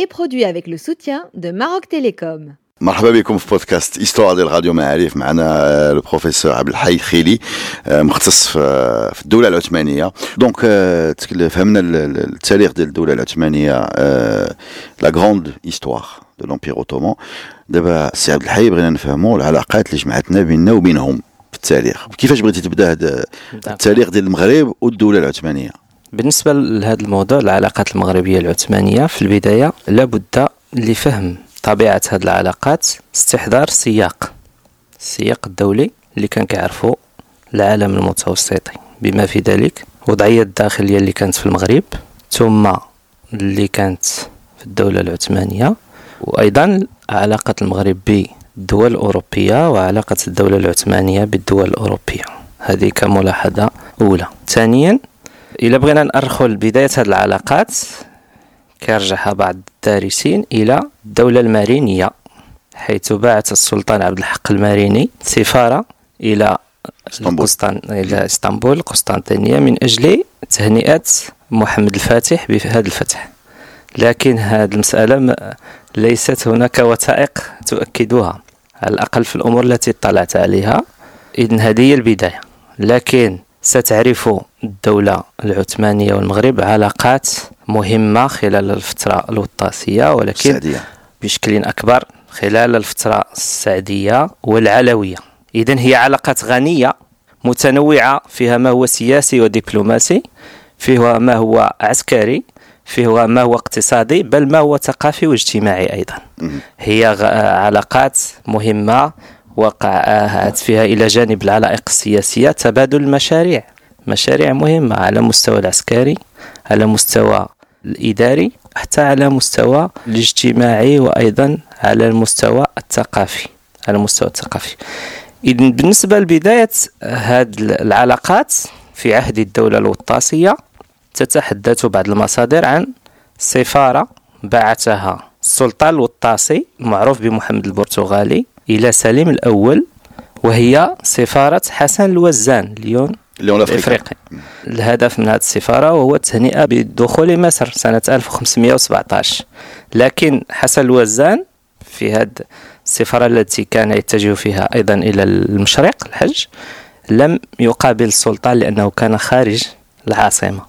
est produit avec le soutien de Maroc Télécom. مرحبا بكم في بودكاست Histoire ديال راديو معارف معنا البروفيسور عبد الحي خيلي آه، مختص في في الدولة العثمانيه donc آه، تك- فهمنا ال- ال- التاريخ ديال الدولة العثمانيه la grande histoire de l'empire ottoman دابا السي عبد الحي بغينا نفهموا العلاقات اللي جمعتنا بيننا وبينهم في التاريخ كيفاش بغيتي تبدا هذا التاريخ ديال المغرب والدولة العثمانيه بالنسبة لهذا الموضوع العلاقات المغربية العثمانية في البداية لابد لفهم طبيعة هذه العلاقات استحضار سياق السياق الدولي اللي كان كيعرفو العالم المتوسطي. بما في ذلك وضعية الداخلية اللي كانت في المغرب ثم اللي كانت في الدولة العثمانية وأيضا علاقة المغرب بالدول الأوروبية وعلاقة الدولة العثمانية بالدول الأوروبية. هذه كملاحظة أولى. ثانيا إلا بغينا نأرخوا لبداية هذه العلاقات كيرجعها بعض الدارسين إلى الدولة المارينية حيث بعث السلطان عبد الحق الماريني سفارة إلى إسطنبول. القسطن... إلى إسطنبول القسطنطينية من أجل تهنئة محمد الفاتح بهذا الفتح لكن هذه المسألة ليست هناك وثائق تؤكدها على الأقل في الأمور التي اطلعت عليها إذن هذه هي البداية لكن ستعرف الدولة العثمانية والمغرب علاقات مهمة خلال الفترة الوطاسية ولكن السعديه بشكل أكبر خلال الفترة السعدية والعلوية. إذا هي علاقات غنية متنوعة فيها ما هو سياسي ودبلوماسي فيها ما هو عسكري فيها ما هو اقتصادي بل ما هو ثقافي واجتماعي أيضا. هي علاقات مهمة وقعت فيها إلى جانب العلائق السياسية تبادل المشاريع. مشاريع مهمة على مستوى العسكري على مستوى الإداري حتى على مستوى الاجتماعي وأيضا على المستوى الثقافي على المستوى الثقافي. إذن بالنسبة لبداية هذه العلاقات في عهد الدولة الوطاسية تتحدث بعض المصادر عن سفارة بعثها السلطان الوطاسي المعروف بمحمد البرتغالي إلى سليم الأول وهي سفارة حسن الوزان اليوم الافريقي الهدف من هذه السفارة وهو التهنئة بدخول مصر سنة 1517 لكن حسن الوزان في هذه السفارة التي كان يتجه فيها أيضا إلى المشرق الحج لم يقابل السلطان لأنه كان خارج العاصمة.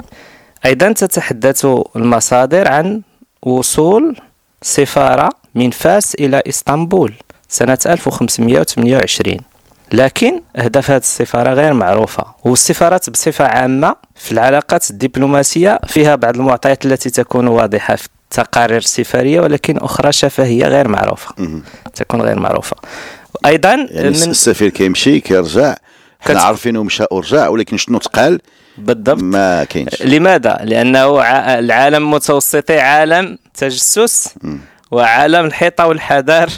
أيضا تتحدث المصادر عن وصول سفارة من فاس إلى إسطنبول سنة 1528 لكن أهداف هذه السفارة غير معروفة والسفارات بصفة عامة في العلاقات الدبلوماسية فيها بعض المعطيات التي تكون واضحة في التقارير السفارية ولكن أخرى شفهية غير معروفة مهم. تكون غير معروفة أيضا يعني من السفير كيمشي كيرجع حنا عارفينه مشى ورجع ولكن شنو تقال بالضبط ما كاينش لماذا؟ لأنه ع- العالم المتوسطي عالم تجسس مم. وعالم الحيطة والحذر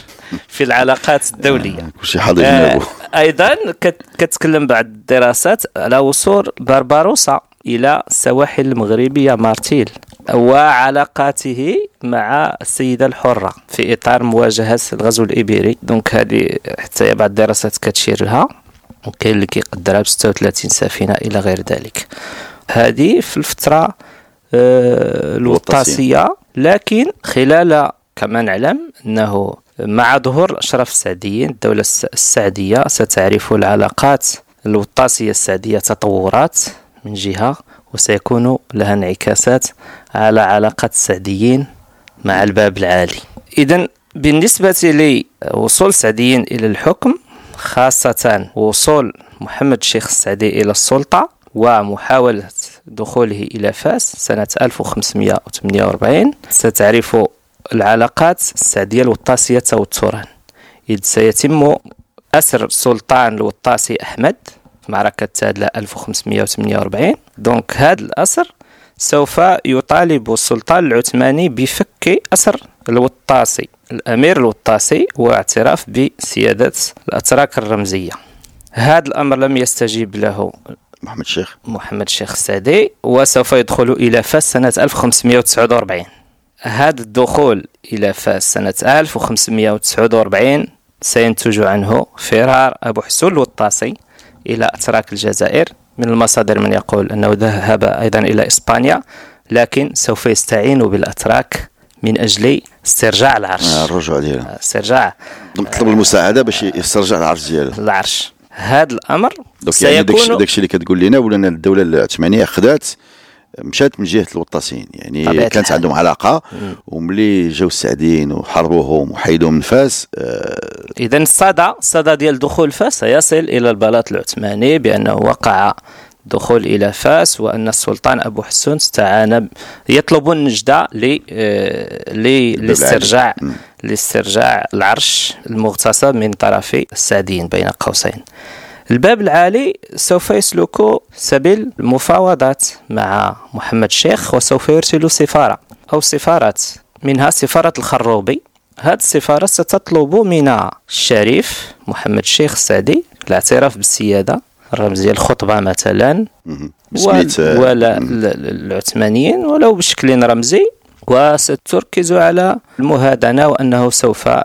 في العلاقات الدولية. كلشي حاضر آه، جنابه أيضا كت- كتكلم بعض الدراسات على وصول بربروسا إلى السواحل المغربية مارتيل وعلاقاته مع السيدة الحرة في إطار مواجهة الغزو الإيبيري donc هذه حتى بعض الدراسات كتشير لها وكاين اللي كيقدرها ب 36 سفينة إلى غير ذلك. هذه في الفترة آه، الوطاسيه لكن خلال كما نعلم أنه مع ظهور الاشراف السعديين الدولة الس- السعدية ستعرف العلاقات الوطاسية السعدية تطورات من جهة وسيكون لها انعكاسات على علاقات السعديين مع الباب العالي. اذا بالنسبة لوصول السعديين إلى الحكم خاصة وصول محمد الشيخ السعدي إلى السلطة ومحاولة دخوله إلى فاس سنة 1548 ستعرف العلاقات السعدية الوطاسية توترا. إذ سيتم أسر السلطان الوطاسي أحمد في معركة تادلة 1548 donc هذا الأسر سوف يطالب السلطان العثماني بفك أسر الوطاسي الأمير الوطاسي واعتراف بسيادة الأتراك الرمزية. هذا الأمر لم يستجيب له محمد الشيخ. محمد الشيخ السادي وسوف يدخل إلى فاس سنة 1549 هذا الدخول إلى فاس سنة 1549 سينتج عنه فرار أبو حسون الوطاسي إلى أتراك الجزائر من المصادر من يقول أنه ذهب أيضا إلى إسبانيا لكن سوف يستعين بالأتراك من أجل استرجاع العرش. آه، الرجوع ديالو. استرجاع. طلب المساعدة باش يسترجع العرش ديالو. العرش. هذا الأمر donc يعني داكشي سيكون داكشي اللي كتقول لنا ولا أن الدولة العثمانية خدات مشات من جهة الوطاسيين يعني كانت الحال. عندهم علاقة وملي جاو السعديين وحربوهم وحيدوهم من فاس آه، إذا الصدى الصدى ديال دخول فاس سيصل إلى البلاط العثماني بأنه وقع دخول إلى فاس وأن السلطان أبو حسون استعان يطلب النجدة ل- آه، لاسترجاع. لاسترجاع العرش المغتصب من طرف السعديين بين قوسين الباب العالي سوف يسلك سبيل المفاوضات مع محمد الشيخ وسوف يرسل سفارة أو سفارات منها سفارة الخروبي. هذه السفارة ستطلب من الشريف محمد الشيخ السعدي الاعتراف بالسيادة الرمزية الخطبة مثلا. آه، ولا ال- ال- العثمانيين ولو بشكل رمزي. وستركز على المهادنة وأنه سوف آه،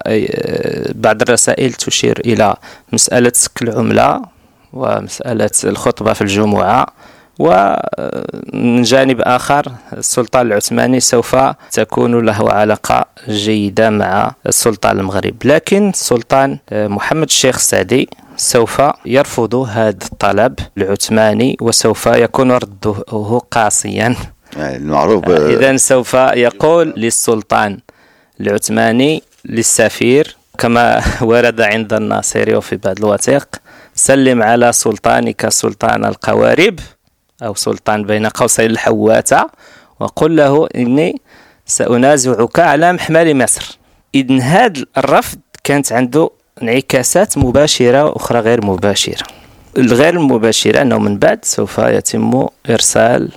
بعض الرسائل تشير إلى مسألة سك العملة ومسألة الخطبة في الجمعة. ومن جانب آخر السلطان العثماني سوف تكون له علاقة جيدة مع السلطان المغرب. لكن السلطان محمد الشيخ السعدي سوف يرفض هذا الطلب العثماني وسوف يكون رده قاسيا. يعني المعروف آه، إذا سوف يقول للسلطان العثماني للسفير كما ورد عند الناصري وفي بعض الوثائق سلم على سلطانك سلطان القوارب أو سلطان بين قوسين الحواتة وقل له إني سأنازعك على محمل مصر. إذن هذا الرفض كانت عنده انعكاسات مباشرة وأخرى غير مباشرة. الغير المباشرة أنه من بعد سوف يتم إرسال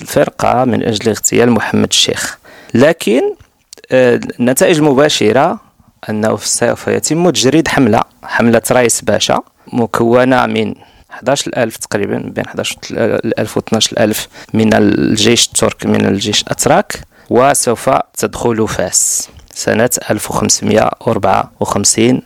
الفرقة من أجل اغتيال محمد الشيخ. لكن آه، النتائج المباشرة أنه سوف يتم تجريد حملة حملة رئيس باشا. مكونة من 11000 تقريبا بين 11000 و 12000 من الجيش الترك من الجيش الأتراك وسوف تدخل فاس. سنة 1554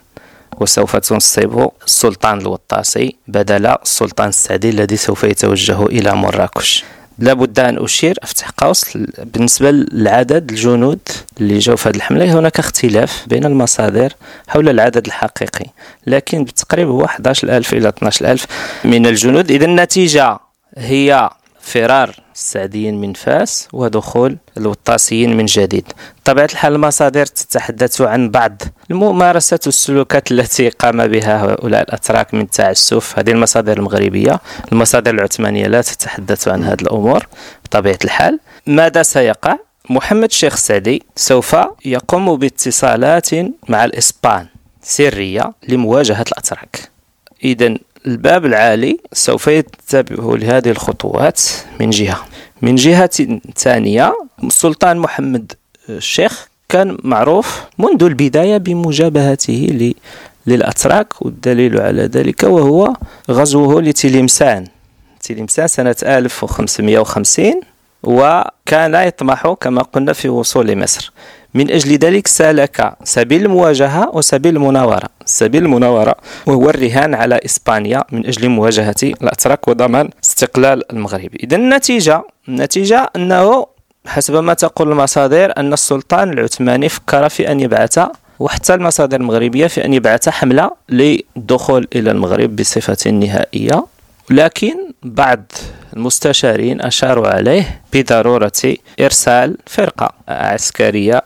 وسوف تنصب السلطان الوطاسي بدل السلطان السعدي الذي سوف يتوجه إلى مراكش. لابد أن أشير. أفتح قوس. بالنسبة للعدد الجنود اللي جاوا في هذه الحملة هناك اختلاف بين المصادر حول العدد الحقيقي. لكن بالتقريب هو 11000 إلى 12000 من الجنود. إذا النتيجة هي فرار السعديين من فاس ودخول الوطاسيين من جديد. طبيعة الحال المصادر تتحدث عن بعض الممارسات والسلوكات التي قام بها هؤلاء الأتراك من تعسف. هذه المصادر المغربية المصادر العثمانية لا تتحدث عن هذه الأمور. بطبيعة الحال ماذا سيقع؟ محمد الشيخ السعدي سوف يقوم باتصالات مع الإسبان سرية لمواجهة الأتراك. إذا الباب العالي سوف يتبع لهذه الخطوات من جهة. من جهة ثانية السلطان محمد الشيخ كان معروف منذ البداية بمجابهته للأتراك والدليل على ذلك وهو غزوه لتلمسان. تلمسان سنة 1550 وكان يطمح كما قلنا في وصول مصر. من أجل ذلك سلك سبيل المواجهة وسبيل المناورة. سبيل المناورة وهو الرهان على إسبانيا من أجل مواجهة الأتراك وضمان استقلال المغرب. إذا النتيجة النتيجة أنه حسب ما تقول المصادر أن السلطان العثماني فكر في أن يبعث وحتى المصادر المغربية في أن يبعث حملة للدخول إلى المغرب بصفة نهائية. لكن بعض المستشارين أشاروا عليه بضرورة إرسال فرقة عسكرية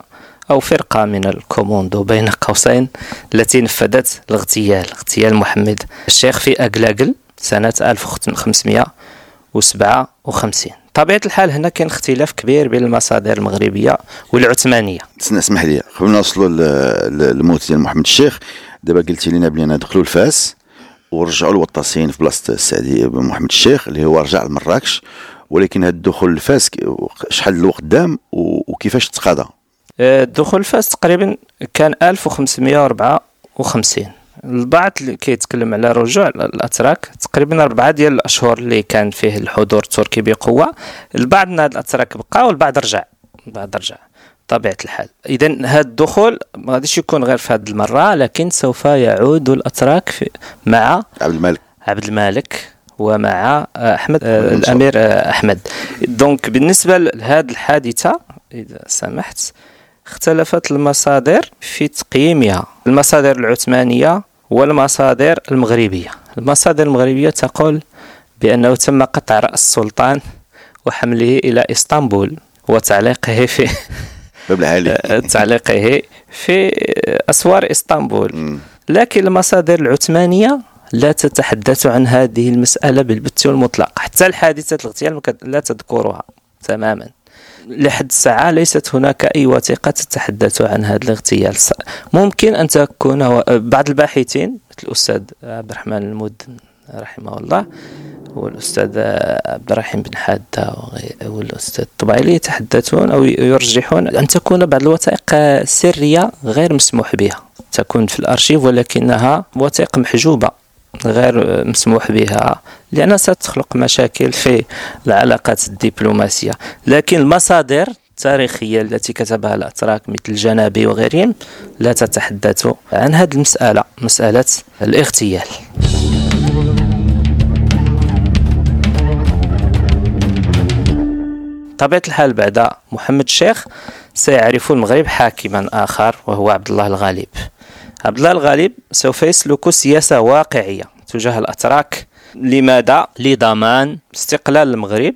أو فرقة من الكوموندو بين قوسين التي نفذت الاغتيال اغتيال محمد الشيخ في أقلاقل سنة 1557 طبيعة الحال هنا كان اختلاف كبير بين المصادر المغربية والعثمانية. اسمح لي. قبل ما نوصلوا للموت ديال محمد الشيخ دابا قلتي لنا بلي دخلوا لفاس ورجعوا الوطاسيين في بلاصة السعدي محمد الشيخ اللي هو رجع لمراكش. ولكن هذا الدخول لفاس شحال الوقت دام وكيفاش تقاضى؟ آه، دخول فاس تقريبا كان 1554 البعض اللي كيتكلم على رجوع الأتراك تقريبا أربعة ديال الأشهر اللي كان فيه الحضور التركي بقوة. البعض من هاد الأتراك بقى والبعض رجع البعض رجع طبيعه الحال. اذا هذا الدخول ما غاديش يكون غير في هذه المرة لكن سوف يعود الأتراك في مع عبد الملك. عبد المالك ومع احمد. الأمير أحمد. دونك بالنسبة لهذه الحادثة إذا سمحت اختلفت المصادر في تقييمها. المصادر العثمانية والمصادر المغربية. المصادر المغربية تقول بأنه تم قطع رأس السلطان وحمله إلى إسطنبول وتعليقه في باب العالي. تعليقه في أسوار إسطنبول. مم. لكن المصادر العثمانية لا تتحدث عن هذه المسألة بالبت والمطلق حتى الحادثة الاغتيال لا تذكرها تماما. لحد الساعة ليست هناك أي وثيقة تتحدث عن هذا الاغتيال. ممكن أن تكون و- بعض الباحثين مثل الأستاذ عبد الرحمن المدن رحمه الله والأستاذ عبد الرحيم بن حادة والأستاذ الطبيعي يتحدثون أو يرجحون أن تكون بعض الوثائق سرية غير مسموح بها. تكون في الأرشيف ولكنها وثائق محجوبة. غير مسموح بها لأنها ستخلق مشاكل في العلاقات الدبلوماسية. لكن المصادر التاريخية التي كتبها الأتراك مثل الجنابي وغيرهم لا تتحدث عن هذه المسألة مسألة الاغتيال. طبيعة الحال بعد محمد الشيخ سيعرف المغرب حاكما آخر وهو عبد الله الغالب. عبد الله الغالب سوف يسلك سياسة واقعية تجاه الأتراك. لماذا؟ لضمان استقلال المغرب.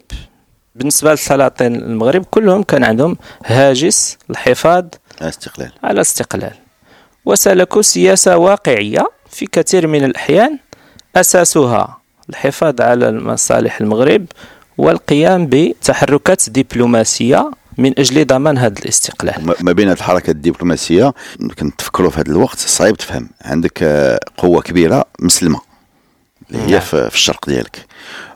بالنسبة للسلاطين المغرب كلهم كان عندهم هاجس الحفاظ استقلال. على استقلال. وسلكوا سياسة واقعية في كثير من الأحيان. أساسها الحفاظ على مصالح المغرب والقيام بتحركات دبلوماسية من أجل ضمان هذا الاستقلال. ما- بين هذه الحركة الدبلوماسية كنت تفكروا في هذا الوقت صعيب تفهم. عندك آه، قوة كبيرة مسلمة اللي هي نعم. في الشرق ديالك.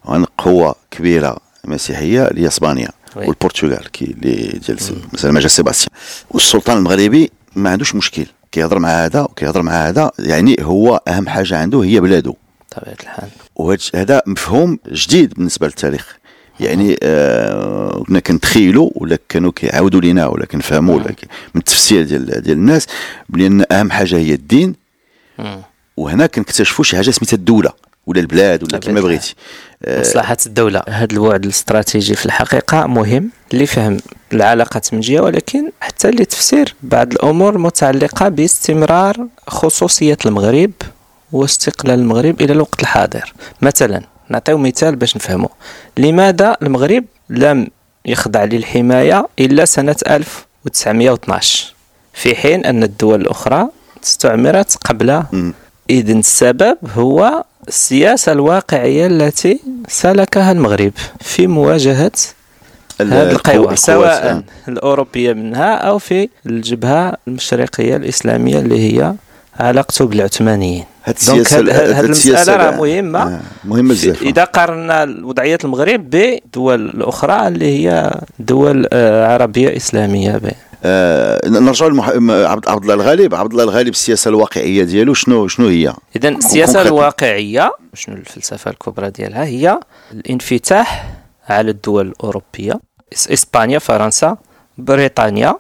وعندك قوة كبيرة مسيحية اللي هي إسبانيا. والبرتغال كي اللي ديال مثلا مجا سيباستيان. والسلطان المغربي ما عندوش مشكل. كيهضر مع هذا وكيهضر مع هذا يعني هو أهم حاجة عنده هي بلاده. بطبيعة الحال. وهذا مفهوم جديد بالنسبة للتاريخ. يعني آه كنا كنتخيلوا ولا كانوا كيعاودوا لينا ولا كنفهموا ولا كي- من التفسير ديال ديال الناس بلي أهم حاجة هي الدين. وهنا كنكتشفوا شي حاجة سميتها الدولة ولا البلاد ولا كما بغيتي. آه، مصلحة الدولة. هذا البعد الاستراتيجي في الحقيقة مهم لفهم العلاقات من جهة ولكن حتى لتفسير بعض الأمور المتعلقة باستمرار خصوصية المغرب واستقلال المغرب إلى الوقت الحاضر. مثلا نعطيو مثال باش نفهمه لماذا المغرب لم يخضع للحماية إلا سنة 1912 في حين أن الدول الأخرى استعمرت قبل. إذن السبب هو السياسة الواقعية التي سلكها المغرب في مواجهة هذه القوى سواء. الأوروبية منها أو في الجبهة المشرقية الإسلامية اللي هي علاقته بالعثمانيين هاد donc السياسة- هاد- السياسة راه مهمة. آه، مهمة في- بزاف. إذا قارنا وضعية المغرب بدول الأخرى اللي هي دول آه، عربية إسلامية. ب- آه نرجعوا لعبد عبد الله الغالب. عبد الله الغالب السياسة الواقعية ديالو شنو شنو هي؟ إذا السياسة concrètement. الواقعية شنو الفلسفة الكبرى ديالها هي الانفتاح على الدول الأوروبية إس- إسبانيا فرنسا بريطانيا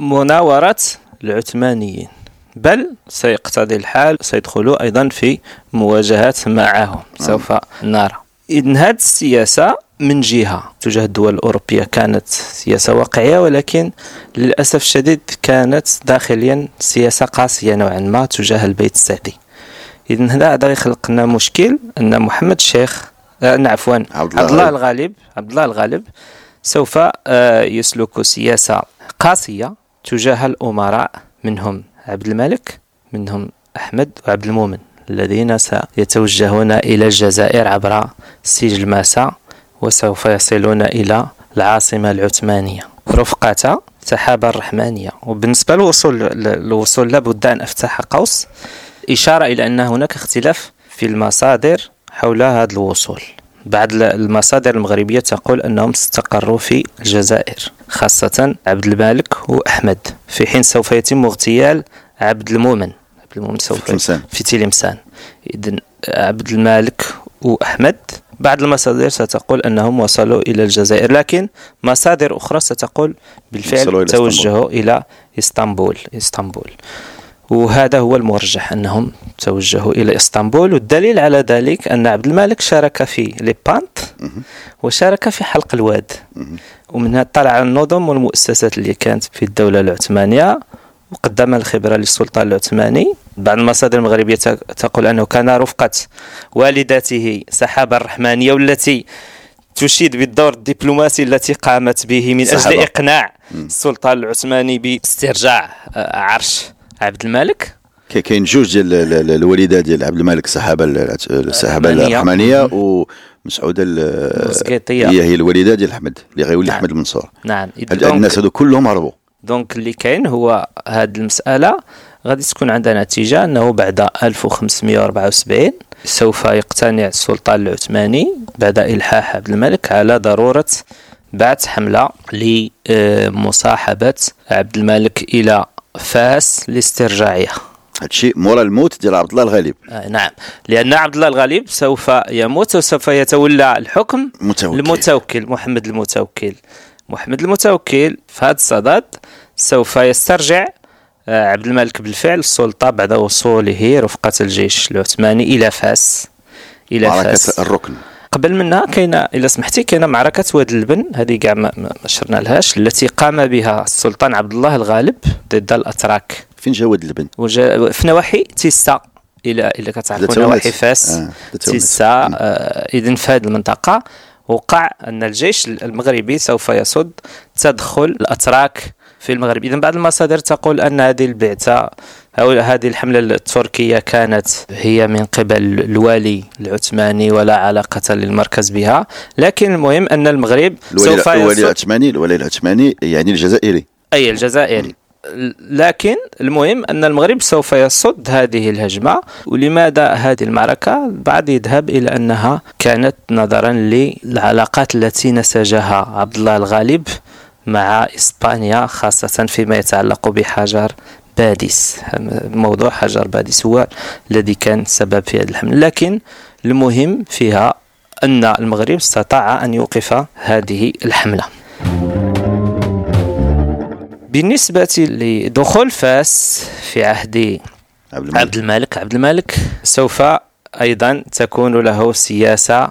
ومناورة العثمانيين. بل سيقتضي الحال سيدخلوا أيضا في مواجهات معهم سوف نرى. إذن هذه السياسة من جهة. تجاه الدول الأوروبية كانت سياسة واقعية ولكن للأسف الشديد كانت داخليا سياسة قاسية نوعا ما تجاه البيت السعدي. إذن هذا غادي يخلق لنا مشكل أن محمد الشيخ آه نعم، عفوا عبد الله. الغالب عبد الله الغالب سوف آه، يسلك سياسة قاسية تجاه الأمراء منهم. عبد الملك منهم أحمد وعبد المؤمن الذين سيتوجهون إلى الجزائر عبر سجل ماسا وسوف يصلون إلى العاصمة العثمانية. رفقة سحابة الرحمانية. وبالنسبة للوصول للوصول لابد أن أفتح قوس. إشارة إلى أن هناك اختلاف في المصادر حول هذا الوصول. بعض المصادر المغربية تقول أنهم استقروا في الجزائر خاصة عبد المالك وأحمد. في حين سوف يتم اغتيال عبد المؤمن. عبد المؤمن سوف في تلمسان. في تلمسان. إذن عبد المالك وأحمد. بعض المصادر ستقول أنهم وصلوا إلى الجزائر لكن مصادر أخرى ستقول بالفعل توجهوا إلى إسطنبول. إسطنبول. وهذا هو المرجح أنهم توجهوا إلى إسطنبول والدليل على ذلك أن عبد الملك شارك في ليبانت وشارك في حلق الواد. ومنها طلع النظم والمؤسسات اللي كانت في الدولة العثمانية وقدم الخبرة للسلطان العثماني. بعض المصادر المغربية تقول أنه كان رفقة والدته سحابة الرحمانية والتي تشيد بالدور الدبلوماسي التي قامت به من أجل. إقناع السلطان العثماني باسترجاع آه، عرش. عبد الملك كاين- جوج ديال ال- ال- الوالدة ديال عبد الملك السحابه ال- السحابه الرحمانية. الرحمانيه ومسعوده ال- المسقيطية. هي هي الوالدة ديال أحمد اللي غيولي نعم. أحمد المنصور نعم هاد الناس هادو كلهم هربوا دونك اللي كاين هو هذه المسألة غادي تكون عندها نتيجة أنه بعد 1574 سوف يقتنع السلطان العثماني بعد إلحاح عبد الملك على ضرورة بعث حملة لمصاحبة عبد الملك إلى فاس لاسترجاعها. هادشي مورا الموت ديال عبد الله الغالب. آه، نعم. لأن عبد الله الغالب سوف يموت وسوف يتولى الحكم متوكل. المتوكل محمد المتوكل. محمد المتوكل في هذا الصدد سوف يسترجع آه، عبد الملك بالفعل السلطة بعد وصوله رفقة الجيش العثماني إلى فاس إلى معركه فاس. الركن. قبل منها كاينة إلا سمحتي كاينة معركة واد اللبن هذه كاع ما ما شرنا لهاش التي قام بها السلطان عبد الله الغالب ضد الأتراك فين جا واد اللبن وجا في نواحي تيسا إلى إلى كتعرفوا. نواحي فاس آه،. تيسا آه اذا في هذه المنطقة وقع أن الجيش المغربي سوف يصد تدخل الأتراك في المغرب اذا بعض المصادر تقول أن هذه البعثة هذه الحملة التركية كانت هي من قبل الوالي العثماني ولا علاقة للمركز بها. لكن المهم أن المغرب الولي سوف الولي يصد العثماني الولي العثماني يعني الجزائري. أي الجزائري. لكن المهم أن المغرب سوف يصد هذه الهجمة. ولماذا هذه المعركة؟ بعد يذهب إلى أنها كانت نظرا للعلاقات التي نسجها عبد الله الغالب مع إسبانيا خاصة فيما يتعلق بحجر باديس موضوع حجر باديس هو الذي كان سبب في هذه الحملة لكن المهم فيها أن المغرب استطاع أن يوقف هذه الحملة. بالنسبة لدخول فاس في عهد عبد الملك. عبد الملك. عبد الملك سوف أيضا تكون له سياسة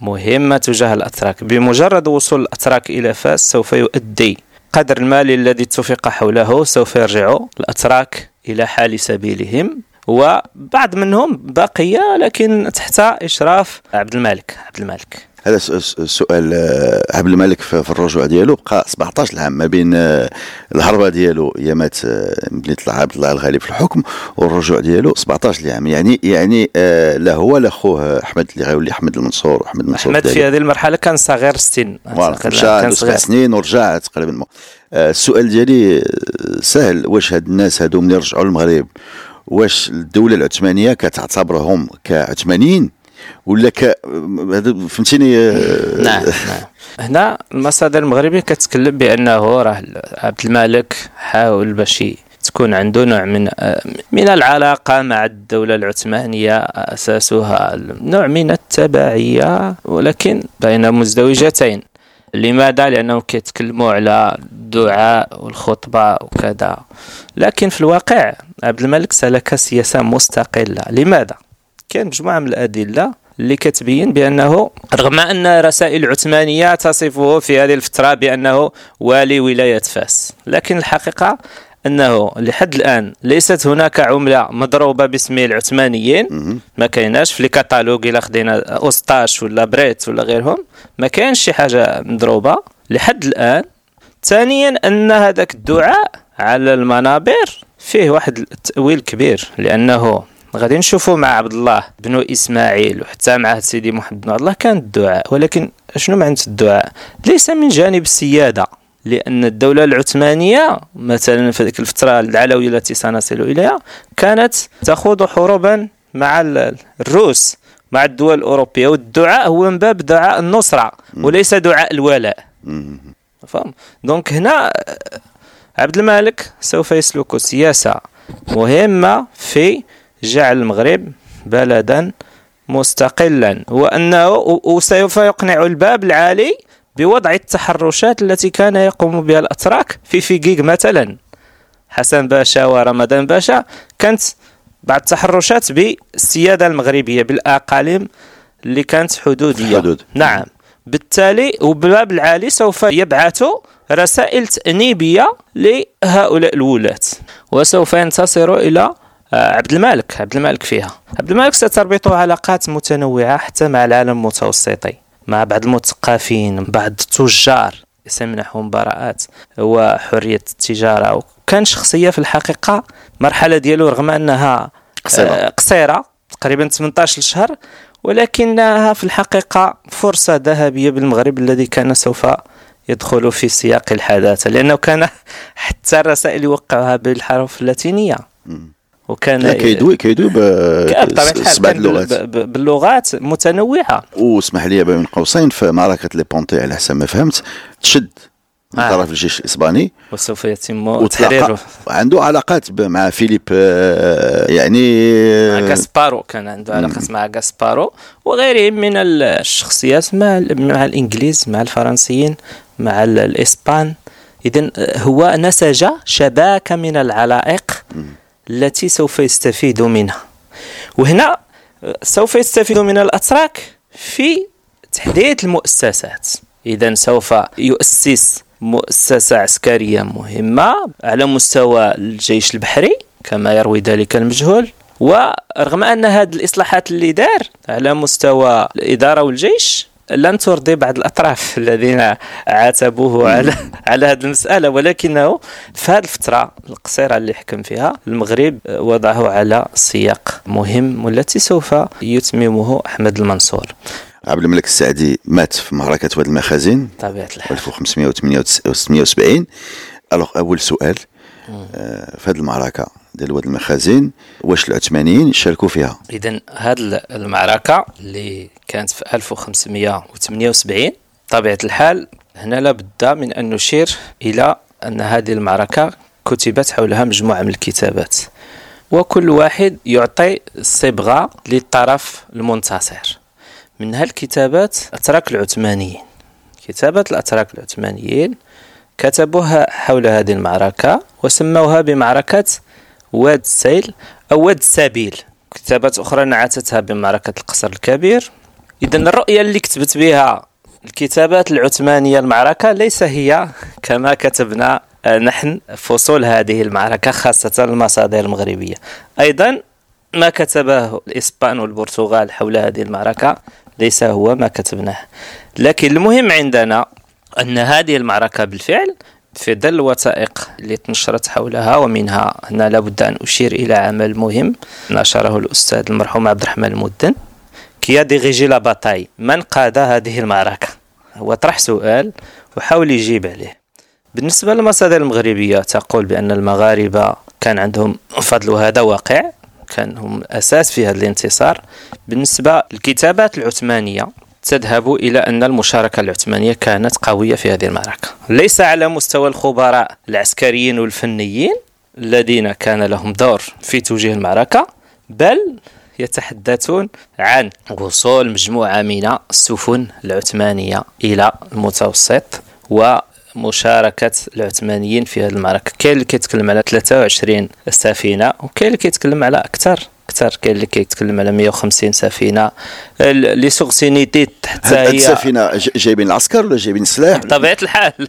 مهمة تجاه الأتراك. بمجرد وصول الأتراك إلى فاس سوف يؤدي قدر المال الذي اتفق حوله سوف يرجع الأتراك إلى حال سبيلهم وبعض منهم بقية لكن تحت إشراف عبد الملك عبد الملك. هذا السؤال آه، عبد الملك في الرجوع ديالو. بقى 17 عام ما بين آه، الهربة ديالو ايامات آه، ملي طلع عبد الله الغالب في الحكم والرجوع ديالو 17 عام يعني يعني آه، لا هو لا خوه أحمد اللي غيولي أحمد المنصور أحمد المنصور أحمد في. هذه المرحلة كان صغير السن. كان صغير سنين ورجع تقريبا. آه، السؤال ديالي آه، سهل. واش هاد الناس هادو ملي رجعوا للمغرب واش الدولة العثمانية كتعتبرهم كعثمانيين؟ ولا ك فهمتيني؟ نعم نعم. هنا المصادر المغربية كتكلم بأنه راه عبد الملك حاول باش تكون عنده نوع من من العلاقة مع الدولة العثمانية أساسها نوع من التبعية ولكن بين مزدوجتين. لماذا؟ لأنهم كيتكلموا على الدعاء والخطبة وكذا. لكن في الواقع عبد الملك سلك سياسة مستقلة. لماذا؟ كاين مجموعة من الأدلة اللي كتبين بأنه رغم أن رسائل عثمانية تصفه في هذه الفترة بأنه والي ولاية فاس لكن الحقيقة أنه لحد الآن ليست هناك عملة مضروبة باسم العثمانيين. ما كايناش في الكتالوج إلا خدينا أوستاش ولا بريت ولا غيرهم. ما كاينش شي حاجة مضروبة لحد الآن. ثانيا أن هذاك الدعاء على المنابر فيه واحد التأويل كبير لأنه غادي نشوفوا مع عبد الله بن إسماعيل وحتى مع سيدي محمد بن عبد الله كان الدعاء ولكن شنو معنى الدعاء؟ ليس من جانب السيادة لأن الدولة العثمانية مثلا في ذيك الفترة العلوية التي سنصل إليها كانت تخوض حروبا مع ال- الروس مع الدول الأوروبية. والدعاء هو من باب دعاء النصرة وليس دعاء الولاء. فهم donc هنا عبد الملك سوف يسلك سياسة مهمة في جعل المغرب بلدا مستقلا وأنه وسوف يقنع الباب العالي بوضع التحرشات التي كان يقوم بها الأتراك في فيجيج مثلا. حسن باشا ورمضان باشا كانت بعض التحرشات بالسيادة المغربية بالأقاليم اللي كانت حدودية. حدود. نعم. بالتالي وبالباب العالي سوف يبعث رسائل تأنيبية لهؤلاء الولاة وسوف ينتصر إلى عبد المالك عبد المالك فيها. عبد المالك ستربطه علاقات متنوعة حتى مع العالم المتوسطي مع بعض المثقفين بعض التجار يسمنحهم براءات وحرية التجارة. وكان شخصية في الحقيقة مرحلة ديالو رغم أنها قصيرة. آه، قصيرة تقريبا 18 شهر ولكنها في الحقيقة فرصة ذهبية بالمغرب الذي كان سوف يدخل في سياق الحداثة لأنه كان حتى الرسائل يوقعها بالحروف اللاتينية. وكان كيدوي كيدوي كان بطبيعة الحال بسبعة كان بال- لغات. ب- ب- باللغات متنوعة. واسمح لي بين قوسين في معركة لي بونتي على حسب ما فهمت تشد من آه. طرف الجيش الإسباني. وسوف يتم تحريره. عنده علاقات مع فيليب آه، يعني مع غاسبارو كان عنده علاقة مع غاسبارو وغيرهم من الشخصيات مع مع الإنجليز مع الفرنسيين مع ال- الإسبان. اذا هو نسج شباكة من العلائق. التي سوف يستفيد منها. وهنا سوف يستفيد من الأتراك في تحديث المؤسسات. اذا سوف يؤسس مؤسسة عسكرية مهمة على مستوى الجيش البحري كما يروي ذلك المجهول. ورغم أن هذه الإصلاحات اللي دار على مستوى الإدارة والجيش لن ترضي بعض الأطراف الذين عاتبوه على على هذه المسألة ولكنه في هذه الفترة القصيرة اللي حكم فيها المغرب وضعه على سياق مهم والتي سوف يتممه أحمد المنصور. عبد الملك السعدي مات في معركة واد المخازن طبيعة الحال. 1578 ألوغ أول سؤال. آه، في هذه المعركة ديال واد المخازن واش العثمانيين شاركوا فيها؟ اذا هذه المعركة اللي كانت في 1578 طبيعة الحال هنا لابد من أن نشير إلى أن هذه المعركة كتبت حولها مجموعة من الكتابات. وكل واحد يعطي صبغة للطرف المنتصر. من هالكتابات اتراك العثمانيين. كتابات الأتراك العثمانيين كتبوها حول هذه المعركة وسموها بمعركة واد السيل أو واد السبيل كتابات أخرى نعتتها بمعركة القصر الكبير. إذا الرؤية اللي كتبت بها الكتابات العثمانية المعركة ليس هي كما كتبنا آه، نحن فصول هذه المعركة خاصة المصادر المغربية. أيضا ما كتبه الإسبان والبرتغال حول هذه المعركة ليس هو ما كتبناه. لكن المهم عندنا أن هذه المعركة بالفعل في ظل الوثائق اللي تنشرت حولها ومنها هنا لابد أن أشير إلى عمل مهم نشره الأستاذ المرحوم عبد الرحمن المدن. كيا ديريجي لا باتاي من قاد هذه المعركة؟ هو طرح سؤال وحاول يجيب عليه. بالنسبة للمصادر المغربية تقول بأن المغاربة كان عندهم فضل وهذا واقع كان هم أساس في هذا الانتصار. بالنسبة للكتابات العثمانية تذهب إلى أن المشاركة العثمانية كانت قوية في هذه المعركة. ليس على مستوى الخبراء العسكريين والفنيين الذين كان لهم دور في توجيه المعركة بل يتحدثون عن وصول مجموعة من السفن العثمانية إلى المتوسط ومشاركة العثمانيين في هذه المعركة. كاين اللي كيتكلم على 23 سفينة وكاين اللي كيتكلم على أكثر. أكثر كاين اللي كيتكلم على 150 سفينة. ال- لي سوغسينيتي حتى هاد هي السفينة ج- جايبين العسكر ولا جايبين السلاح بطبيعة الحال.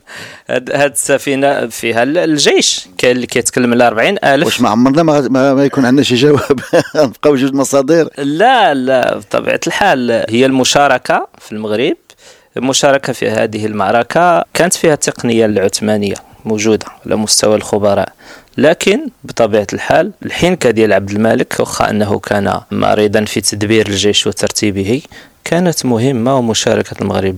هاد هاد السفينة فيها ال- الجيش. كاين اللي كيتكلم على 40 ألف. واش ما عمرنا ما, ما, ما يكون عندنا شي جواب. نبقاو جوج مصادر. لا لا بطبيعة الحال. هي المشاركة في المغرب. المشاركة في هذه المعركة كانت فيها التقنية العثمانية. موجودة على مستوى الخبراء. لكن بطبيعة الحال الحنكة ديال عبد الملك واخا أنه كان مريضا في تدبير الجيش وترتيبه كانت مهمة ومشاركة المغرب.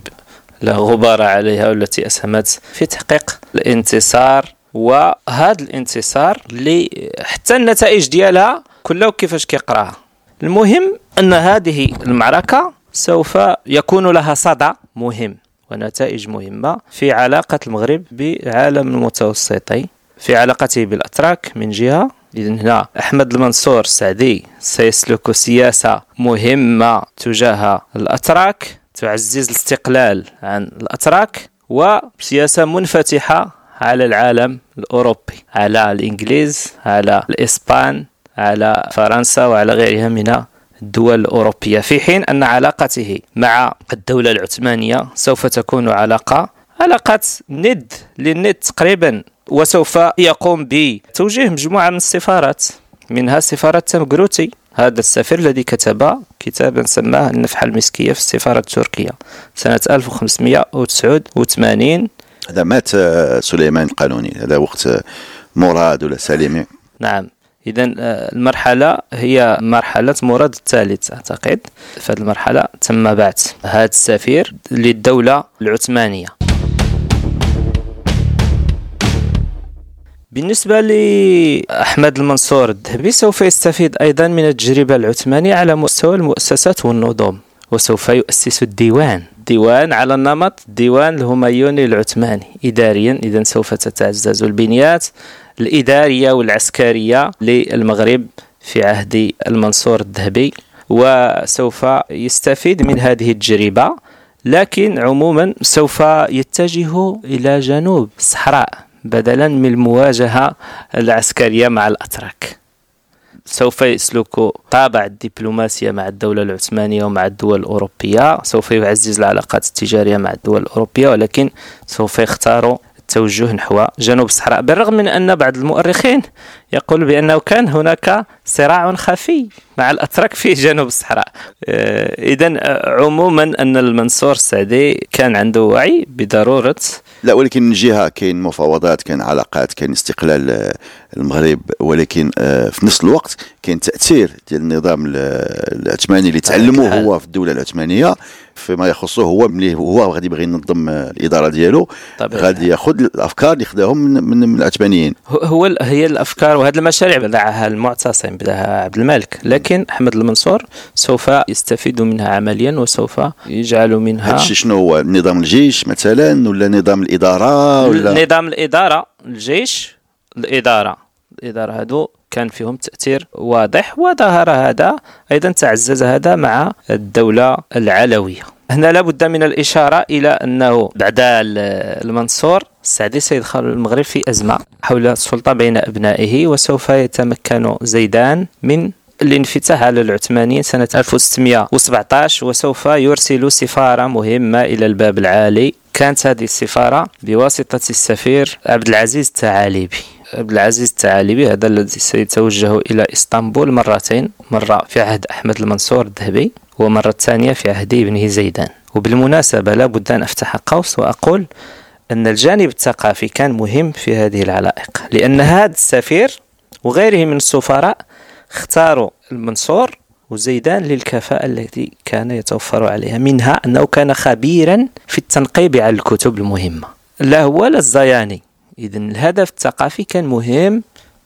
لا غبار عليها والتي أسهمت في تحقيق الانتصار وهذا الانتصار اللي حتى النتائج ديالها كله كيفاش كيقراها. المهم أن هذه المعركة سوف يكون لها صدى مهم. ونتائج مهمة في علاقة المغرب بالعالم المتوسطي في علاقته بالأتراك من جهة. إذا هنا أحمد المنصور السعدي سيسلك سياسة مهمة تجاه الأتراك تعزز الاستقلال عن الأتراك وسياسة منفتحة على العالم الأوروبي على الإنجليز على الإسبان على فرنسا وعلى غيرها من الدول الأوروبية. في حين أن علاقته مع الدولة العثمانية سوف تكون علاقة علاقة ند للند تقريبا وسوف يقوم بتوجيه مجموعة من السفارات. منها سفارة تمغروتي هذا السفير الذي كتب كتابا سماه النفحة المسكية في السفارة التركية سنة 1589 هذا مات سليمان القانوني هذا وقت مراد ولا سليمي نعم. إذا آه، المرحلة هي مرحلة مراد الثالث أعتقد. في هذه المرحلة تم بعث هذا السفير للدولة العثمانية. بالنسبة لأحمد المنصور الذهبي سوف يستفيد أيضا من التجربة العثمانية على مستوى المؤسسات والنظم. وسوف يؤسس الديوان. ديوان على النمط ديوان الهميوني العثماني. إداريا إذا سوف تتعزز البنيات الإدارية والعسكرية للمغرب في عهد المنصور الذهبي وسوف يستفيد من هذه التجربة لكن عموما سوف يتجه إلى جنوب الصحراء بدلا من المواجهة العسكرية مع الأتراك. سوف يسلك طابع الدبلوماسية مع الدولة العثمانية ومع الدول الأوروبية. سوف يعزز العلاقات التجارية مع الدول الأوروبية ولكن سوف يختار التوجه نحو جنوب الصحراء بالرغم من أن بعض المؤرخين يقول بأنه كان هناك صراع خفي مع الأتراك في جنوب الصحراء. آه، إذا آه، عموما أن المنصور السعدي كان عنده وعي بضرورة لا ولكن من جهة كاين مفاوضات كاين علاقات كاين استقلال آه، المغرب ولكن في نفس الوقت كاين تأثير ديال النظام العثماني اللي تعلموه هو في الدولة العثمانية. فيما يخصه هو ملي هو غادي يبغي ينظم الإدارة ديالو. غادي ياخذ الأفكار اللي خداهم من, من العثمانيين. هو هي الأفكار وهذه المشاريع بدعها المعتصم بدعها عبد الملك. لكن أحمد المنصور سوف يستفيد منها عمليا وسوف يجعل منها هادشي شنو هو؟ نظام الجيش مثلا ولا نظام الإدارة ولا؟ نظام الإدارة الجيش الإدارة. الإدارة هادو كان فيهم تأثير واضح وظهر هذا أيضا تعزز هذا مع الدولة العلوية. هنا لابد من الإشارة إلى أنه بعد المنصور السعدي سيدخل المغرب في أزمة حول السلطة بين أبنائه وسوف يتمكن زيدان من الانفتاح على العثمانيين سنة 1617 وسوف يرسل سفارة مهمة إلى الباب العالي. كانت هذه السفارة بواسطة السفير عبد العزيز التعاليبي. عبد العزيز التعاليبي هذا الذي سيتوجه إلى إسطنبول مرتين مرة في عهد أحمد المنصور الذهبي ومرة ثانية في عهد ابنه زيدان. وبالمناسبة لا بد أن أفتح قوس وأقول أن الجانب الثقافي كان مهم في هذه العلائق لأن هذا السفير وغيره من السفراء اختاروا المنصور وزيدان للكفاءة التي كان يتوفر عليها منها أنه كان خبيرا في التنقيب على الكتب المهمة. لا هو لا الزياني. إذا الهدف الثقافي كان مهم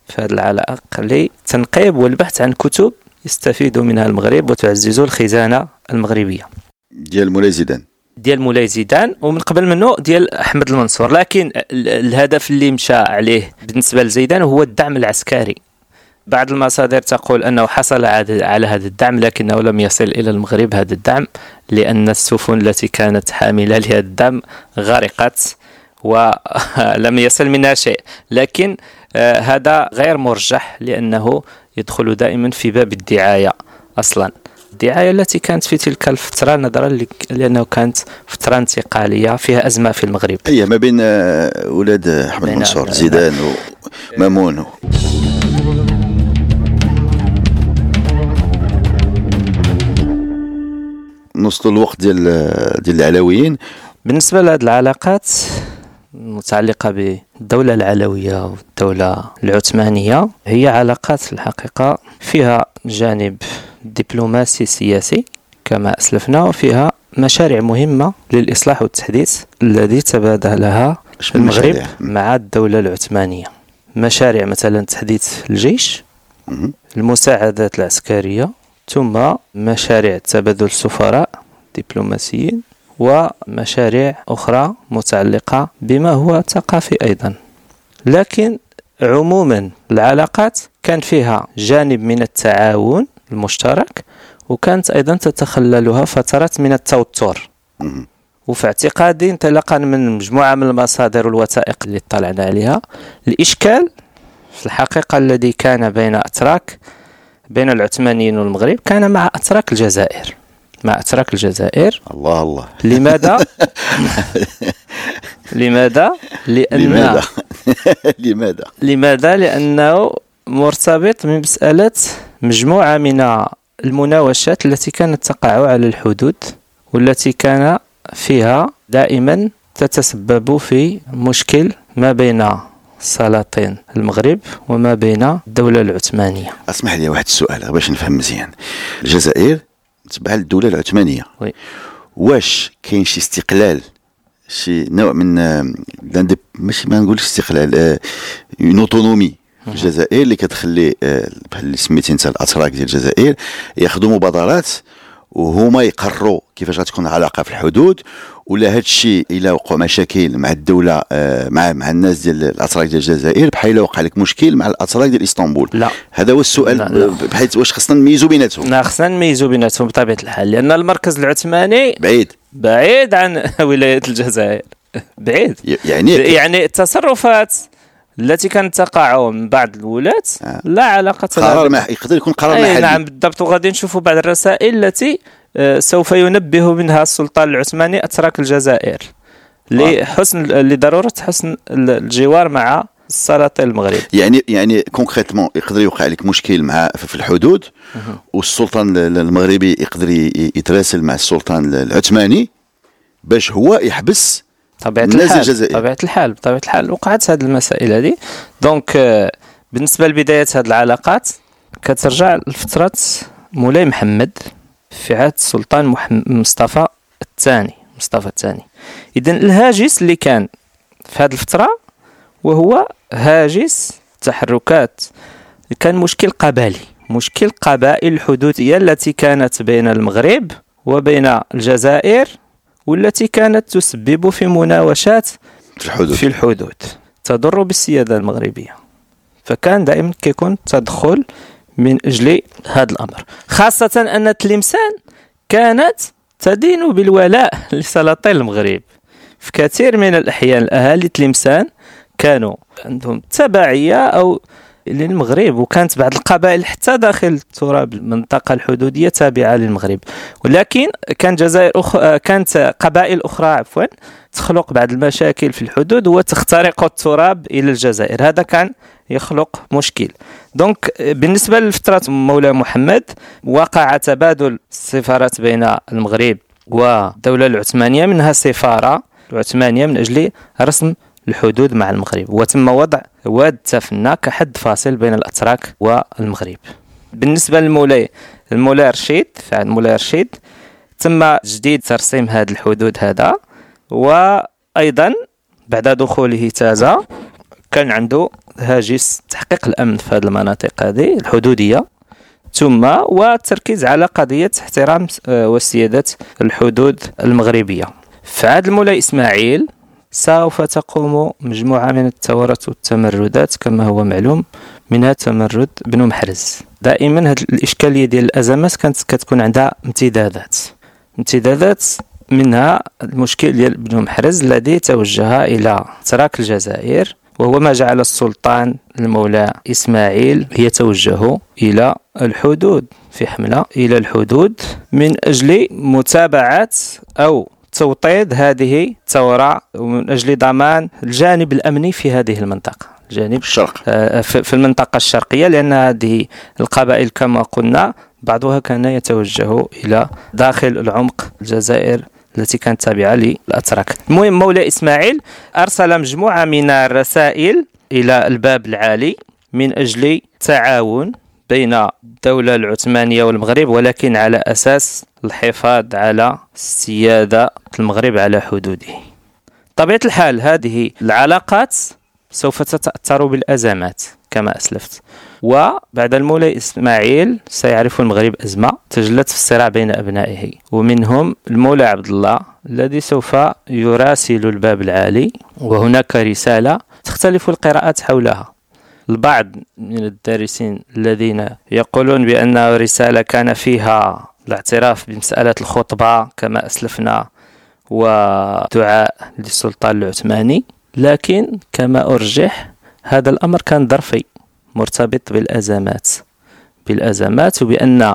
في هذه العلاقة للتنقيب والبحث عن كتب يستفيد منها المغرب وتعزز الخزانة المغربية. ديال مولاي زيدان. ديال مولاي زيدان ومن قبل منه ديال أحمد المنصور. لكن الهدف اللي مشى عليه بالنسبة لزيدان هو الدعم العسكري. بعض المصادر تقول أنه حصل على هذا الدعم لكنه لم يصل إلى المغرب هذا الدعم لأن السفن التي كانت حاملة لهذا الدعم غرقت ولم يصل منها شيء. لكن آه، هذا غير مرجح لأنه يدخل دائما في باب الدعاية أصلا. الدعاية التي كانت في تلك الفترة نظرا لأنه كانت فترة انتقالية فيها أزمة في المغرب. هي ما بين آه، أولاد أحمد منصور زيدان ومامون نوصلوا الوقت ديال ديال العلويين. بالنسبة لهذه العلاقات المتعلقة بالدولة العلوية والدولة العثمانية هي علاقات في الحقيقة فيها جانب دبلوماسي سياسي كما أسلفنا وفيها مشاريع مهمة للإصلاح والتحديث الذي تبادلها المغرب مع الدولة العثمانية. مشاريع مثلا تحديث الجيش المساعدات العسكرية ثم مشاريع تبادل السفراء دبلوماسيين ومشاريع أخرى متعلقة بما هو ثقافي أيضا لكن عموما العلاقات كان فيها جانب من التعاون المشترك وكانت أيضا تتخللها فترات من التوتر. وفي اعتقادي انطلاقا من مجموعة من المصادر والوثائق اللي اطلعنا عليها الإشكال في الحقيقة الذي كان بين أتراك بين العثمانيين والمغرب كان مع أتراك الجزائر مع أتراك الجزائر الله الله لماذا؟ لماذا؟ لأن لماذا لماذا لماذا؟ لأنه مرتبط بمسألة مجموعة من المناوشات التي كانت تقع على الحدود والتي كان فيها دائما تتسبب في مشكل ما بين سلاطين المغرب وما بين الدولة العثمانية. أسمح لي واحد السؤال باش نفهم مزيان. الجزائر تبع للدوله العثمانية. oui. واش كاين شي استقلال شي نوع من آه، ماشي ما نقولش استقلال une autonomie في الجزائر اللي كتخلي آه، بحال اللي سميتي انت الأتراك ديال الجزائر ياخذوا مبادرات وهما يقرروا كيفاش غتكون العلاقة في الحدود ولا هذا الشيء إلا وقع مشاكل مع الدولة آه، مع مع الناس ديال الأتراك ديال الجزائر بحال الا وقع لك مشكل مع الأتراك ديال إسطنبول. لا. هذا هو السؤال لا، لا. بحيث واش خصنا نميزوا بيناتهم. لا خصنا نميزوا بيناتهم بطبيعة الحال لأن المركز العثماني بعيد. بعيد عن ولاية الجزائر. بعيد. يعني يعني التصرفات التي كانت تقع من بعض الولاة آه. لا علاقة قرار ما يقدر يكون قرار محلي. نعم بالضبط. وغادي نشوفوا بعض الرسائل التي آه، سوف ينبه منها السلطان العثماني أتراك الجزائر لحسن لضرورة حسن الجوار مع السلاطين المغرب. يعني يعني concrètement يقدر يوقع لك مشكل مع في الحدود والسلطان ال- المغربي يقدر يتراسل مع السلطان العثماني باش هو يحبس طبيعة الناس الحال. طبيعة الحال بطبيعة الحال. وقعت هذه المسائل هذه donc آه، بالنسبة لبداية هذه العلاقات كترجع لفترة مولاي محمد في عهد السلطان مصطفى الثاني مصطفى الثاني. إذا الهاجس اللي كان في هذه الفترة وهو هاجس تحركات. كان مشكل قبلي مشكل قبائل الحدودية التي كانت بين المغرب وبين الجزائر والتي كانت تسبب في مناوشات في الحدود. في الحدود تضر بالسيادة المغربية. فكان دائما كيكون تدخل من أجل هذا الأمر. خاصة أن تلمسان كانت تدين بالولاء لسلاطين المغرب. في كثير من الأحيان الأهالي تلمسان كانوا عندهم تبعية أو للمغرب وكانت بعض القبائل حتى داخل التراب المنطقة الحدودية تابعة للمغرب. ولكن كان جزائر أخ... كانت قبائل أخرى عفوا تخلق بعض المشاكل في الحدود وتخترق التراب إلى الجزائر. هذا كان يخلق مشكل. donc بالنسبة لفترة مولاي محمد وقع تبادل السفارات بين المغرب والدولة العثمانية منها سفارة العثمانية من أجل رسم الحدود مع المغرب. وتم وضع واد تافنة كحد فاصل بين الأتراك والمغرب. بالنسبة للمولاي المولاي رشيد في عهد مولاي رشيد تم تجديد ترسيم هذه الحدود هذا وأيضا بعد دخوله تازا كان عنده هاجس تحقيق الأمن في هذه المناطق هذه الحدودية. ثم والتركيز على قضية احترام آه، وسيادة الحدود المغربية. في عهد المولاي إسماعيل سوف تقوم مجموعة من الثورات والتمردات كما هو معلوم منها تمرد بن محرز. دائما هذه الإشكالية ديال الأزمات كانت كتكون عندها امتدادات. امتدادات منها المشكل ديال بن محرز الذي توجه إلى تراك الجزائر وهو ما جعل السلطان المولى إسماعيل يتوجه إلى الحدود في حملة إلى الحدود من أجل متابعة أو توطيد هذه الثورة ومن أجل ضمان الجانب الأمني في هذه المنطقة. الجانب الشرق آه، في في المنطقة الشرقية لأن هذه القبائل كما قلنا بعضها كان يتوجه إلى داخل العمق الجزائر التي كانت تابعة للأتراك. المهم مولاي إسماعيل أرسل مجموعة من الرسائل إلى الباب العالي من أجل تعاون بين الدولة العثمانية والمغرب ولكن على أساس الحفاظ على سيادة المغرب على حدوده. طبيعة الحال هذه العلاقات سوف تتأثر بالأزمات كما أسلفت. وبعد المولاي إسماعيل سيعرف المغرب أزمة تجلت في الصراع بين أبنائه ومنهم المولى عبد الله الذي سوف يراسل الباب العالي وهناك رسالة تختلف القراءات حولها. البعض من الدارسين الذين يقولون بأن الرسالة كان فيها الاعتراف بمسألة الخطبة كما أسلفنا ودعاء للسلطان العثماني لكن كما أرجح هذا الأمر كان ظرفي مرتبط بالأزمات. بالأزمات وبأن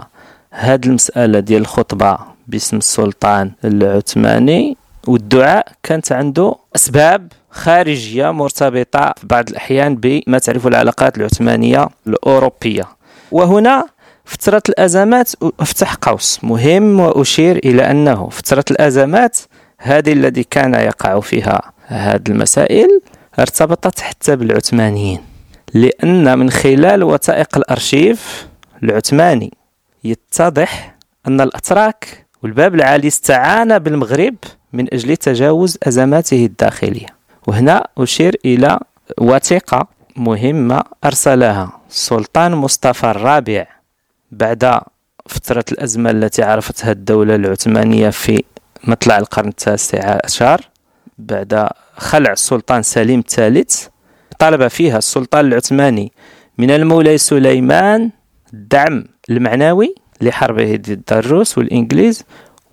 هذه المسألة ديال الخطبة باسم السلطان العثماني والدعاء كانت عنده أسباب خارجية مرتبطة في بعض الأحيان بما تعرف العلاقات العثمانية الأوروبية. وهنا فترة الأزمات أفتح قوس مهم وأشير إلى أنه فترة الأزمات هذه الذي كان يقع فيها هذه المسائل ارتبطت حتى بالعثمانيين لأن من خلال وثائق الأرشيف العثماني يتضح أن الأتراك والباب العالي استعان بالمغرب من أجل تجاوز أزماته الداخلية. وهنا أشير إلى وثيقة مهمة أرسلها. السلطان مصطفى الرابع بعد فترة الأزمة التي عرفتها الدولة العثمانية في مطلع القرن التاسع عشر بعد خلع السلطان سليم الثالث طلب فيها السلطان العثماني من المولاي سليمان الدعم المعنوي لحربه ضد الروس والإنجليز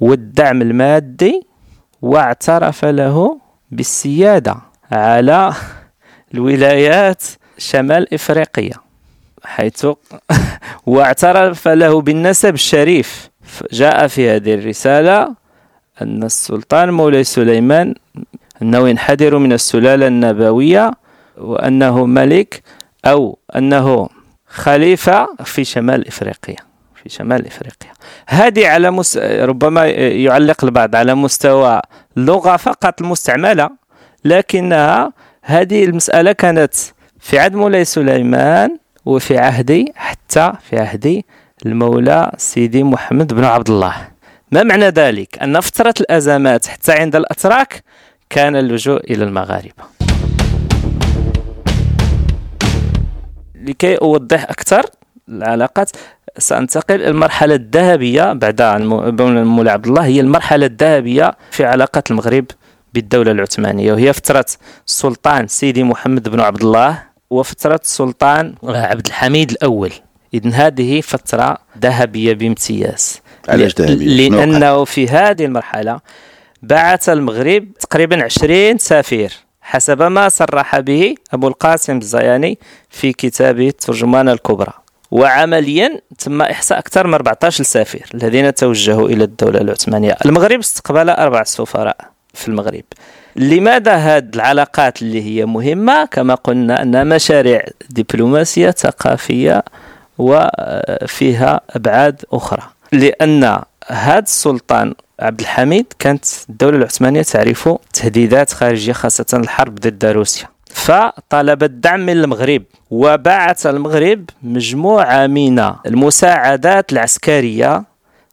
والدعم المادي واعترف له بالسيادة على الولايات شمال إفريقيا حيث واعترف له بالنسب الشريف. جاء في هذه الرسالة أن السلطان مولاي سليمان أنه ينحدر من السلالة النبوية وأنه ملك أو أنه خليفة في شمال إفريقيا. في شمال إفريقيا. هذه على مس... ربما يعلق البعض على مستوى اللغة فقط المستعملة لكنها هذه المسألة كانت في عهد مولاي سليمان وفي عهدي حتى في عهد المولى سيدي محمد بن عبد الله. ما معنى ذلك؟ أن فترة الأزمات حتى عند الأتراك كان اللجوء إلى المغاربة. لكي أوضح أكثر العلاقات سأنتقل المرحلة الذهبية بعد المولى عبد الله. هي المرحلة الذهبية في علاقة المغرب بالدولة العثمانية وهي فترة السلطان سيدي محمد بن عبد الله وفترة السلطان عبد الحميد الأول. إذن هذه فترة ذهبية بامتياز. علاش ذهبية؟ لأنه في هذه المرحلة بعث المغرب تقريبا 20 سفير حسب ما صرح به أبو القاسم الزياني في كتابه الترجمان الكبرى. وعمليا تم إحصاء أكثر من 14 سفير الذين توجهوا إلى الدولة العثمانية. المغرب استقبل أربع سفراء في المغرب. لماذا هذه العلاقات اللي هي مهمة؟ كما قلنا أنها مشاريع دبلوماسية ثقافية وفيها أبعاد أخرى. لأن هذا السلطان عبد الحميد كانت الدولة العثمانية تعرف تهديدات خارجية خاصة الحرب ضد روسيا. فطلب الدعم من المغرب وبعث المغرب مجموعة من المساعدات العسكرية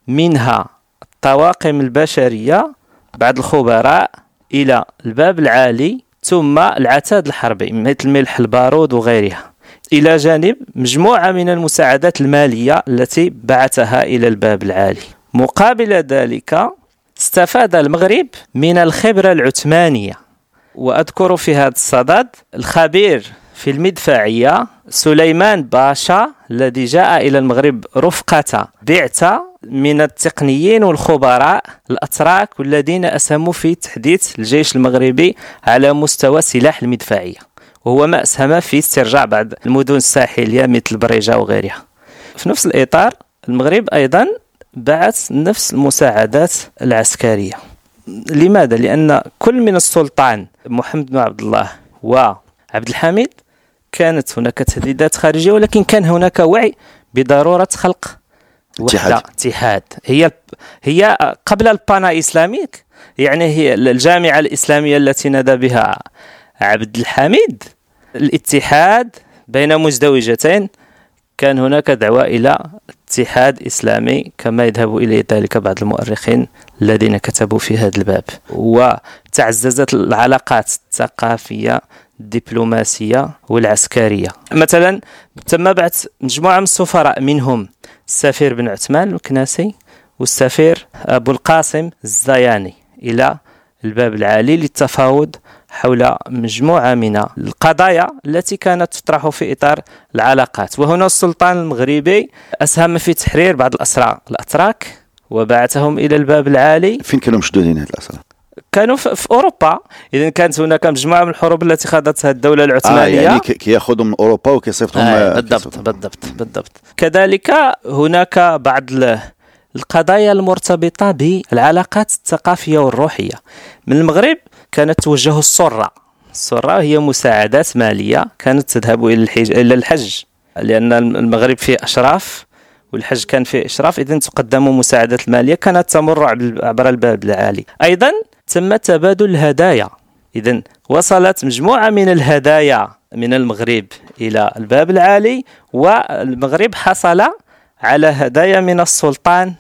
منها الطواقم البشرية بعض الخبراء إلى الباب العالي ثم العتاد الحربي مثل ملح البارود وغيرها. إلى جانب مجموعة من المساعدات المالية التي بعثها إلى الباب العالي. مقابل ذلك استفاد المغرب من الخبرة العثمانية وأذكر في هذا الصدد الخبير في المدفعية سليمان باشا الذي جاء إلى المغرب رفقة بعثة من التقنيين والخبراء الأتراك والذين أسهموا في تحديث الجيش المغربي على مستوى سلاح المدفعية وهو ما أسهم في استرجاع بعض المدن الساحلية مثل بريجة وغيرها. في نفس الإطار المغرب أيضا بعث نفس المساعدات العسكرية. لماذا؟ لأن كل من السلطان محمد بن عبد الله وعبد الحميد كانت هناك تهديدات خارجية ولكن كان هناك وعي بضرورة خلق اتحاد. اتحاد. هي هي قبل البانا إسلاميك يعني هي الجامعة الإسلامية التي نادى بها عبد الحميد. الاتحاد بين مزدوجتين كان هناك دعوة إلى اتحاد إسلامي كما يذهب إليه ذلك بعض المؤرخين الذين كتبوا في هذا الباب. وتعززت العلاقات الثقافية الدبلوماسية والعسكرية. مثلا تم بعث مجموعة من السفراء منهم السفير بن عثمان الكناسي والسفير أبو القاسم الزياني إلى الباب العالي للتفاوض حول مجموعة من القضايا التي كانت تطرح في إطار العلاقات. وهنا السلطان المغربي أسهم في تحرير بعض الأسرى الأتراك وبعثهم إلى الباب العالي. فين كانوا مشدودين هاد الأسرى؟ كانوا في أوروبا. اذا كانت هناك مجموعة من الحروب التي خاضتها الدولة العثمانية. آه يعني كياخذوا من أوروبا وكيصيفطهم آه بالضبط بالضبط بالضبط. كذلك هناك بعض القضايا المرتبطة بالعلاقات الثقافية والروحية. من المغرب كانت توجه السره السره هي مساعدات مالية كانت تذهب إلى الحج إلى الحج لأن المغرب فيه أشراف والحج كان فيه أشراف اذا تقدم مساعدات الماليه كانت تمر عبر الباب العالي. أيضا تم تبادل الهدايا إذا وصلت مجموعة من الهدايا من المغرب إلى الباب العالي والمغرب حصل على هدايا من السلطان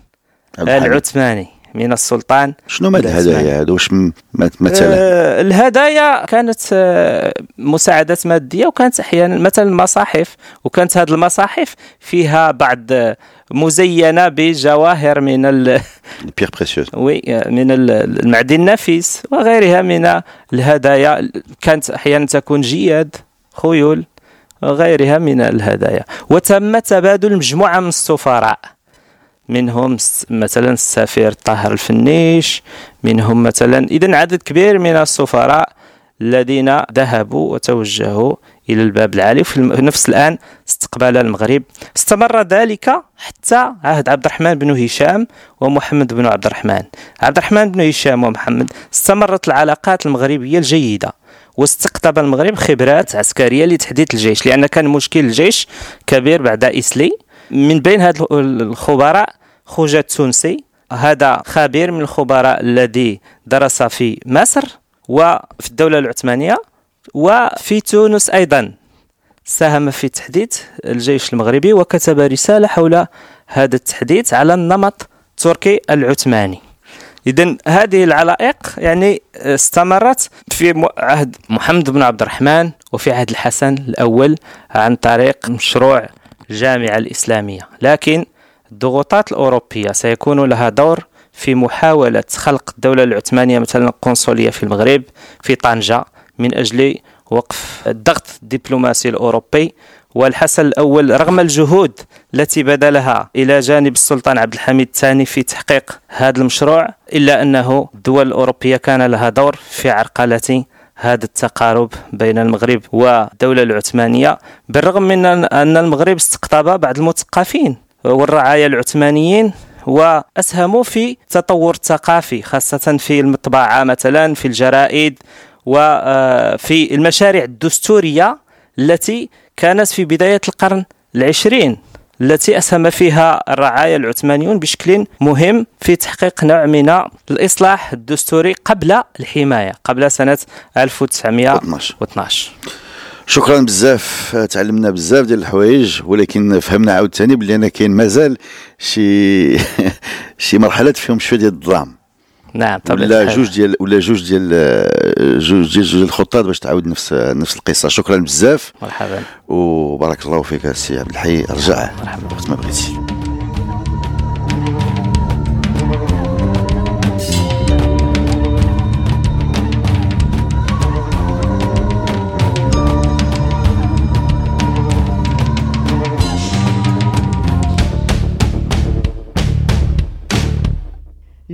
العثماني. من السلطان. شنو ما الهدايا هذا؟ واش مثلا آه الهدايا كانت آه مساعدات مادية وكانت أحيانا مثلا المصاحف وكانت هذه المصاحف فيها بعض مزينة بجواهر من ال pierres précieuses oui من المعدن النفيس وغيرها من الهدايا. كانت أحيانا تكون جياد خيول وغيرها من الهدايا. وتم تبادل مجموعة من السفراء. منهم مثلا السفير طاهر الفنيش منهم مثلا اذا عدد كبير من السفراء الذين ذهبوا وتوجهوا إلى الباب العالي. وفي نفس الآن استقبال المغرب. استمر ذلك حتى عهد عبد الرحمن بن هشام ومحمد بن عبد الرحمن. عبد الرحمن بن هشام ومحمد استمرت العلاقات المغربية الجيدة واستقطب المغرب خبرات عسكرية لتحديث الجيش لأن كان مشكل الجيش كبير بعد اسلي من بين هاد الخبراء خوجة التونسي هذا خبير من الخبراء الذي درس في مصر وفي الدولة العثمانية وفي تونس أيضا. ساهم في تحديث الجيش المغربي وكتب رسالة حول هذا التحديث على النمط التركي العثماني. إذا هذه العلائق يعني استمرت في عهد محمد بن عبد الرحمن وفي عهد الحسن الأول عن طريق مشروع الجامعة الإسلامية. لكن الضغوطات الأوروبية سيكون لها دور في محاولة خلق الدولة العثمانية مثلا قنصلية في المغرب في طنجة من أجل وقف الضغط الدبلوماسي الأوروبي والحسن الأول رغم الجهود التي بذلها إلى جانب السلطان عبد الحميد الثاني في تحقيق هذا المشروع إلا أنه الدول الأوروبية كان لها دور في عرقلة هذا التقارب بين المغرب والدولة العثمانية بالرغم من أن المغرب استقطب بعض المثقفين والرعايا العثمانيين وأسهموا في التطور الثقافي خاصة في المطبعة مثلا في الجرائد وفي آه، المشاريع الدستورية التي كانت في بداية القرن العشرين. التي أسهم فيها الرعايا العثمانيون بشكل مهم في تحقيق نوع من الإصلاح الدستوري قبل الحماية قبل سنة 1912 شكرا بزاف تعلمنا بزاف ديال الحوايج ولكن فهمنا عاوتاني بلي أنا كاين مازال شي شي مرحلات فيهم شوية ديال الظلام. نعم طبعا. ولا جوج ديال ولا جوج ديال جوج ديال جوج الخطات باش تعاود نفس نفس القصة. شكرا بزاف. مرحبا. وبارك الله فيك السي عبد الحي. رجع مرحبا. وقت ما بغيتي.